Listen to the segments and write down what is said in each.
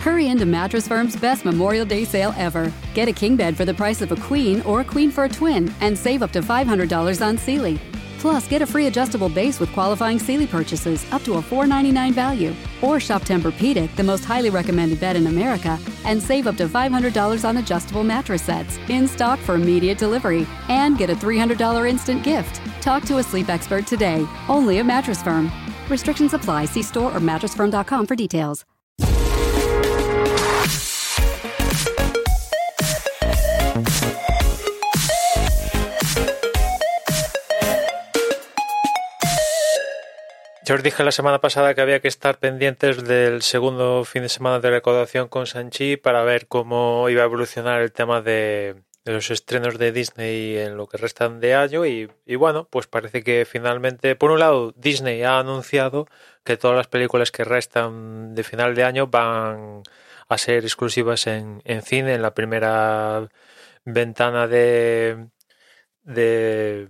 Hurry into Mattress Firm's best Memorial Day sale ever. Get a king bed for the price of a queen or a queen for a twin and save up to $500 on Sealy. Plus, get a free adjustable base with qualifying Sealy purchases up to a 499 value. Or shop Tempur-Pedic, the most highly recommended bed in America, and save up to $500 on adjustable mattress sets in stock for immediate delivery. And get a $300 instant gift. Talk to a sleep expert today, only at Mattress Firm. Restrictions apply. See store or mattressfirm.com for details. Yo os dije la semana pasada que había que estar pendientes del segundo fin de semana de recaudación con Sanchi para ver cómo iba a evolucionar el tema de, los estrenos de Disney en lo que restan de año y, y, bueno, pues parece que finalmente, por un lado, Disney ha anunciado que todas las películas que restan de final de año van a ser exclusivas en, en cine en la primera ventana de, de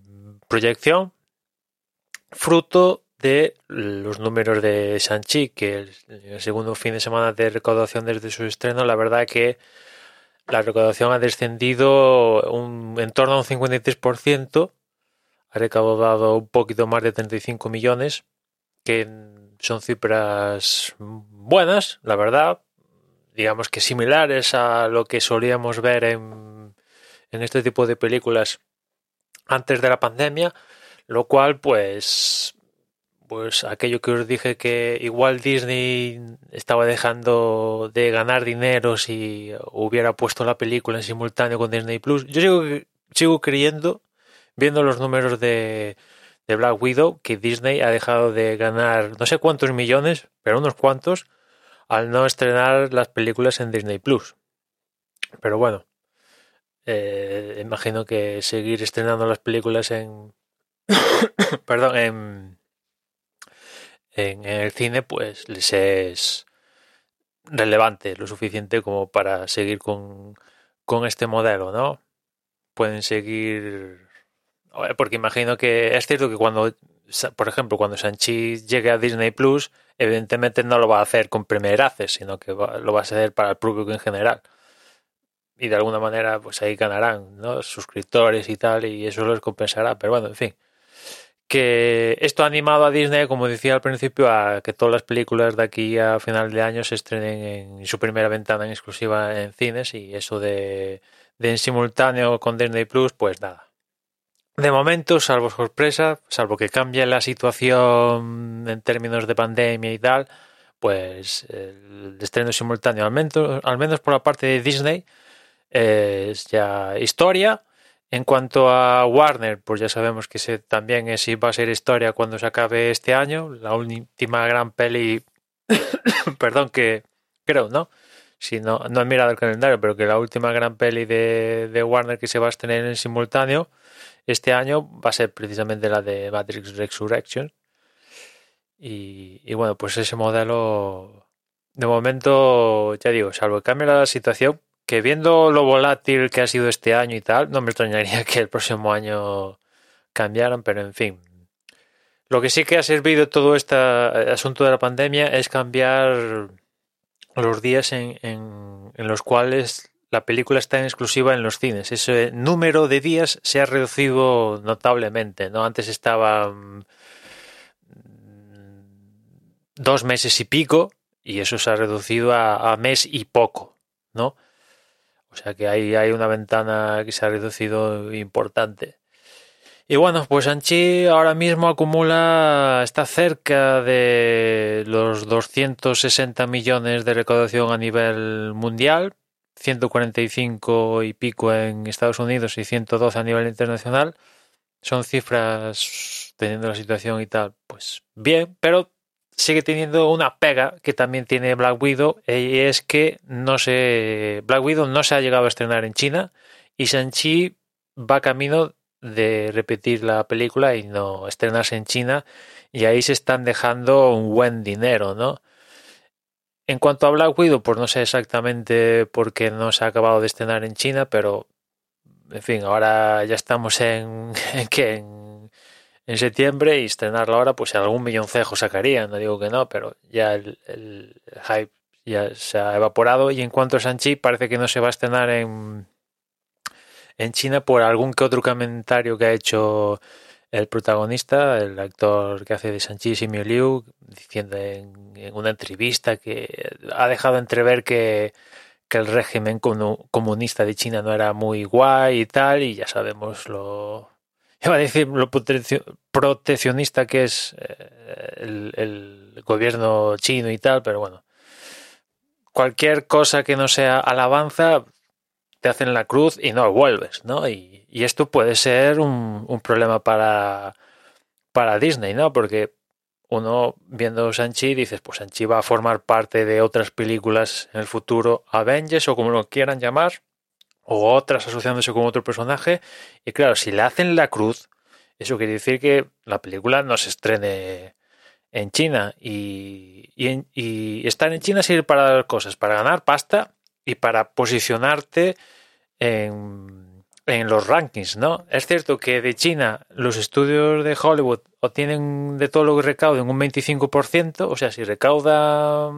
proyección, fruto de los números de Shang-Chi, que el, el, segundo fin de semana de recaudación desde su estreno, la verdad que la recaudación ha descendido un, en torno a un 53%, ha recaudado un poquito más de 35 millones, que son cifras buenas, la verdad, digamos que similares a lo que solíamos ver en, en este tipo de películas antes de la pandemia, lo cual pues pues aquello que os dije que igual Disney estaba dejando de ganar dinero si hubiera puesto la película en simultáneo con Disney Plus. Yo sigo, sigo creyendo, viendo los números de, de Black Widow, que Disney ha dejado de ganar no sé cuántos millones, pero unos cuantos, al no estrenar las películas en Disney Plus. Pero bueno, eh, imagino que seguir estrenando las películas en. perdón, en en el cine, pues les es relevante lo suficiente como para seguir con, con este modelo, ¿no? Pueden seguir. Porque imagino que es cierto que cuando, por ejemplo, cuando Sanchi llegue a Disney Plus, evidentemente no lo va a hacer con Premier Access, sino que va, lo va a hacer para el público en general. Y de alguna manera, pues ahí ganarán, ¿no? Suscriptores y tal, y eso les compensará. Pero bueno, en fin que esto ha animado a Disney, como decía al principio, a que todas las películas de aquí a final de año se estrenen en su primera ventana en exclusiva en cines y eso de, de en simultáneo con Disney Plus, pues nada. De momento, salvo sorpresa, salvo que cambie la situación en términos de pandemia y tal, pues el estreno simultáneo, al menos, al menos por la parte de Disney, es ya historia en cuanto a Warner, pues ya sabemos que se, también es, va a ser historia cuando se acabe este año. La última gran peli, perdón, que creo, ¿no? Si no, no he mirado el calendario, pero que la última gran peli de, de Warner que se va a estrenar en simultáneo este año va a ser precisamente la de Matrix Resurrection. Y, y bueno, pues ese modelo, de momento, ya digo, salvo que cambie la situación, que viendo lo volátil que ha sido este año y tal, no me extrañaría que el próximo año cambiaran, pero en fin. Lo que sí que ha servido todo este asunto de la pandemia es cambiar los días en, los cuales la película está en exclusiva en los cines. Ese número de días se ha reducido notablemente, ¿no? Antes estaba dos meses y pico y eso se ha reducido a mes y poco, ¿no? O sea que ahí hay una ventana que se ha reducido importante. Y bueno, pues Anchi ahora mismo acumula, está cerca de los 260 millones de recaudación a nivel mundial, 145 y pico en Estados Unidos y 112 a nivel internacional. Son cifras, teniendo la situación y tal, pues bien, pero sigue teniendo una pega que también tiene Black Widow y es que no se Black Widow no se ha llegado a estrenar en China y Shang-Chi va camino de repetir la película y no estrenarse en China y ahí se están dejando un buen dinero, ¿no? En cuanto a Black Widow, pues no sé exactamente por qué no se ha acabado de estrenar en China, pero en fin, ahora ya estamos en, en, en en septiembre y estrenarlo ahora, pues algún milloncejo sacaría, no digo que no, pero ya el, hype ya se ha evaporado. Y en cuanto a Sanchi, parece que no se va a estrenar en, en China por algún que otro comentario que ha hecho el protagonista, el actor que hace de Sanchi Simio Liu, diciendo en, en, una entrevista que ha dejado entrever que, que el régimen comunista de China no era muy guay y tal, y ya sabemos lo, iba a decir lo proteccionista que es eh, el, gobierno chino y tal, pero bueno, cualquier cosa que no sea alabanza te hacen la cruz y no vuelves, ¿no? Y, esto puede ser un, un, problema para, para Disney, ¿no? Porque uno viendo Sanchi dices, pues Sanchi va a formar parte de otras películas en el futuro, Avengers o como lo quieran llamar, o otras asociándose con otro personaje. Y claro, si le hacen la cruz, eso quiere decir que la película no se estrene en China. Y, y, y estar en China sirve para dar cosas, para ganar pasta y para posicionarte en, en los rankings, ¿no? Es cierto que de China los estudios de Hollywood obtienen de todo lo que recauden un 25%, o sea, si recauda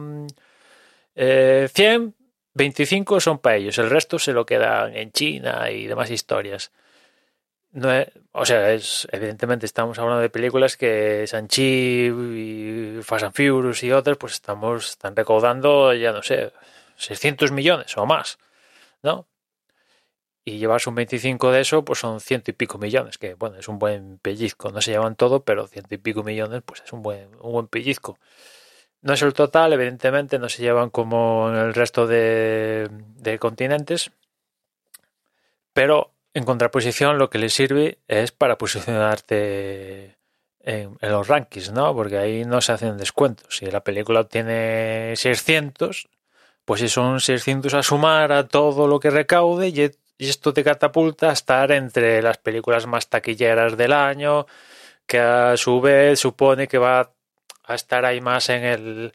eh, 100, 25 son para ellos, el resto se lo quedan en China y demás historias. No es, o sea, es evidentemente estamos hablando de películas que Sanchi y Fast and Furious y otras, pues estamos están recaudando, ya no sé, 600 millones o más, ¿no? Y llevarse un 25 de eso, pues son ciento y pico millones, que bueno, es un buen pellizco. No se llevan todo, pero ciento y pico millones, pues es un buen, un buen pellizco. No es el total, evidentemente, no se llevan como en el resto de, de continentes, pero en contraposición lo que le sirve es para posicionarte en, los rankings, ¿no? Porque ahí no se hacen descuentos. Si la película tiene 600, pues si son 600 a sumar a todo lo que recaude y esto te catapulta a estar entre las películas más taquilleras del año, que a su vez supone que va a estar ahí más en el...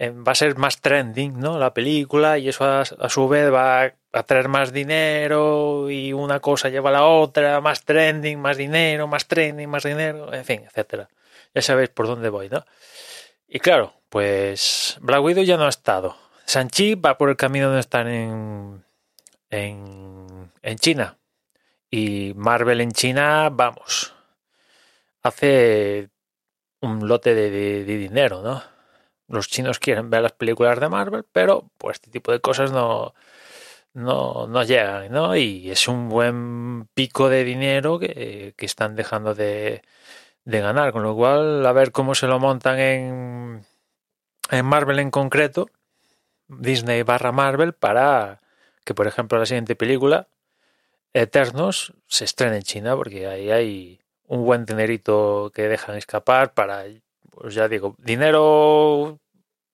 Va a ser más trending, ¿no? La película y eso a, su vez va a traer más dinero y una cosa lleva a la otra, más trending, más dinero, más trending, más dinero, en fin, etcétera. Ya sabéis por dónde voy, ¿no? Y claro, pues Black Widow ya no ha estado. Sanchi va por el camino de estar en, en, en China. Y Marvel en China, vamos, hace un lote de, dinero, ¿no? Los chinos quieren ver las películas de Marvel, pero pues este tipo de cosas no, no, no llegan, ¿no? Y es un buen pico de dinero que, que están dejando de, de, ganar, con lo cual a ver cómo se lo montan en, en Marvel en concreto, Disney barra Marvel, para que, por ejemplo, la siguiente película, Eternos, se estrene en China, porque ahí hay un buen dinerito que dejan escapar para, pues ya digo, dinero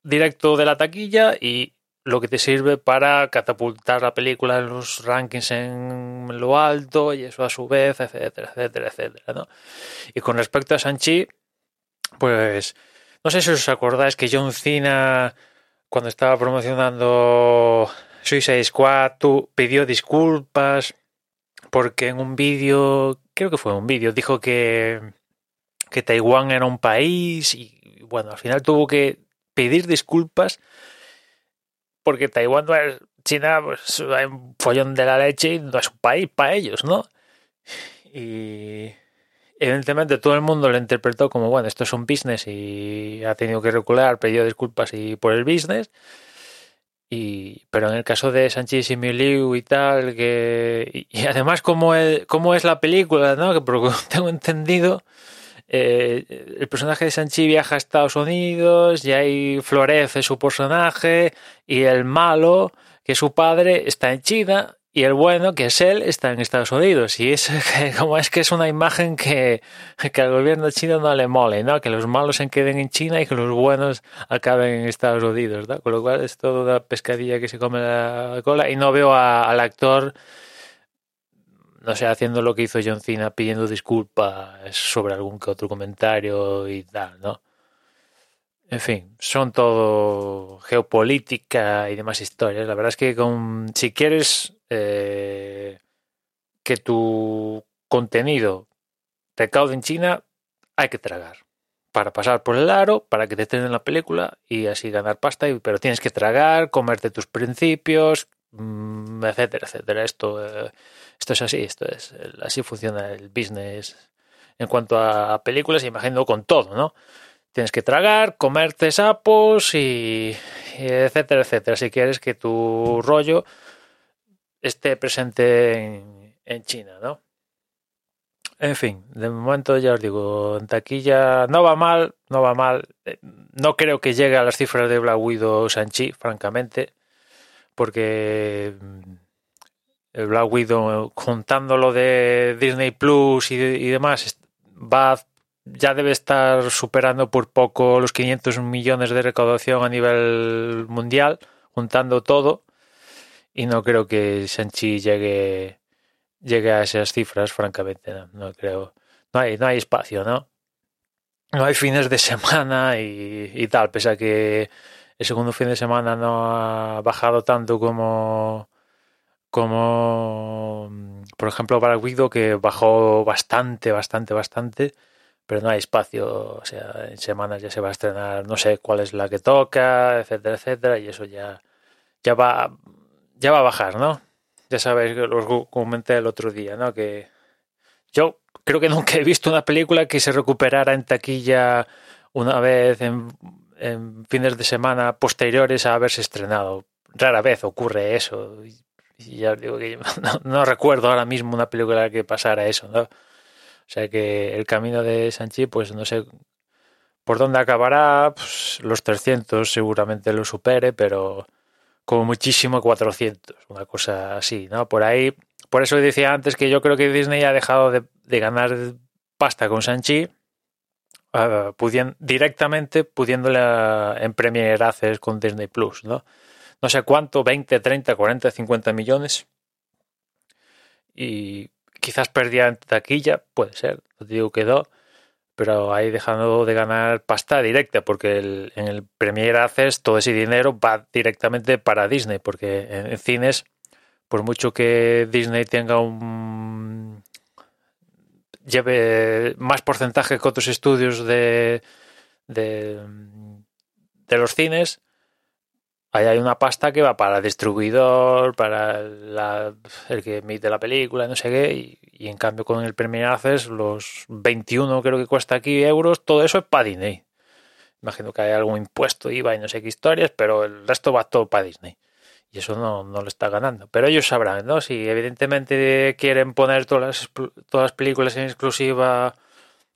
directo de la taquilla y lo que te sirve para catapultar la película en los rankings en lo alto y eso a su vez, etcétera, etcétera, etcétera, ¿no? Y con respecto a Sanchi, pues no sé si os acordáis que John Cena cuando estaba promocionando Suicide Squad tú pidió disculpas porque en un vídeo, creo que fue un vídeo, dijo que, que Taiwán era un país y bueno, al final tuvo que pedir disculpas porque Taiwán no es China, pues hay un follón de la leche y no es un país para ellos, ¿no? Y evidentemente todo el mundo lo interpretó como, bueno, esto es un business y ha tenido que recular, pidió disculpas y por el business. Y, pero en el caso de Sánchez y Miliu y tal, que, y, además como, el, como es la película, ¿no? Que por lo que tengo entendido, eh, el personaje de Sanchi viaja a Estados Unidos y ahí florece su personaje y el malo, que su padre, está en China y el bueno, que es él, está en Estados Unidos. Y es como es que es una imagen que, que al gobierno chino no le mole, ¿no? Que los malos se queden en China y que los buenos acaben en Estados Unidos, ¿no? Con lo cual es toda una pescadilla que se come la cola y no veo a, al actor no sé, haciendo lo que hizo John Cena, pidiendo disculpas sobre algún que otro comentario y tal, ¿no? En fin, son todo geopolítica y demás historias. La verdad es que con, si quieres eh, que tu contenido recaude en China, hay que tragar. para pasar por el aro, para que te estrenen la película y así ganar pasta, pero tienes que tragar, comerte tus principios, mm, etcétera, etcétera. Esto, eh, esto es así, esto es así funciona el business en cuanto a películas, imagino con todo, ¿no? Tienes que tragar, comerte sapos y, etcétera, etcétera. Si quieres que tu rollo esté presente en, en China, ¿no? En fin, de momento ya os digo, en taquilla no va mal, no va mal. Eh, no creo que llegue a las cifras de Black Widow Sanchi, francamente, porque mm, el Black Widow, contándolo de Disney Plus y, y demás, va ya debe estar superando por poco los 500 millones de recaudación a nivel mundial, juntando todo. Y no creo que Sanchi llegue llegue a esas cifras, francamente, no, creo. No hay, no hay espacio, ¿no? No hay fines de semana y, tal, pese a que el segundo fin de semana no ha bajado tanto como como por ejemplo para Guido que bajó bastante, bastante, bastante, pero no hay espacio, o sea, en semanas ya se va a estrenar, no sé cuál es la que toca, etcétera, etcétera, y eso ya ya va ya va a bajar, ¿no? ya sabéis que lo comenté el otro día, ¿no? Que yo creo que nunca he visto una película que se recuperara en taquilla una vez en, fines de semana posteriores a haberse estrenado. Rara vez ocurre eso. Y ya os digo que no, recuerdo ahora mismo una película que pasara eso, ¿no? O sea que el camino de Sanchi, pues no sé por dónde acabará. Pues los 300 seguramente lo supere, pero como muchísimo 400, una cosa así, ¿no? Por ahí, por eso decía antes que yo creo que Disney ha dejado de, ganar pasta con Sanchi uh, directamente pudiéndole en Premier Access con Disney Plus, ¿no? No sé cuánto, 20, 30, 40, 50 millones. Y quizás perdía en taquilla, puede ser, no digo que no, pero ahí dejando de ganar pasta directa, porque en el Premier Access todo ese dinero va directamente para Disney, porque en, cines, por mucho que Disney tenga un lleve más porcentaje que otros estudios de, de, de los cines, ahí hay una pasta que va para el distribuidor, para el que emite la película, no sé qué, y, en cambio con el Premier Access, los 21 creo que cuesta aquí euros, todo eso es para Disney. Imagino que hay algún impuesto, IVA y no sé qué historias, pero el resto va todo para Disney. Y eso no, no lo está ganando. Pero ellos sabrán, ¿no? Si evidentemente quieren poner todas las, todas las películas en exclusiva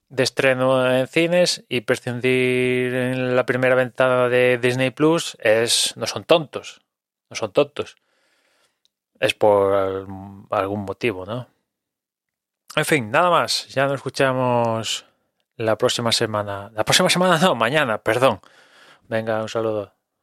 de estreno en cines y prescindir en la primera ventana de Disney Plus es no son tontos, no son tontos. Es por algún motivo, ¿no? En fin, nada más. Ya nos escuchamos la próxima semana. La próxima semana no, mañana, perdón. Venga, un saludo.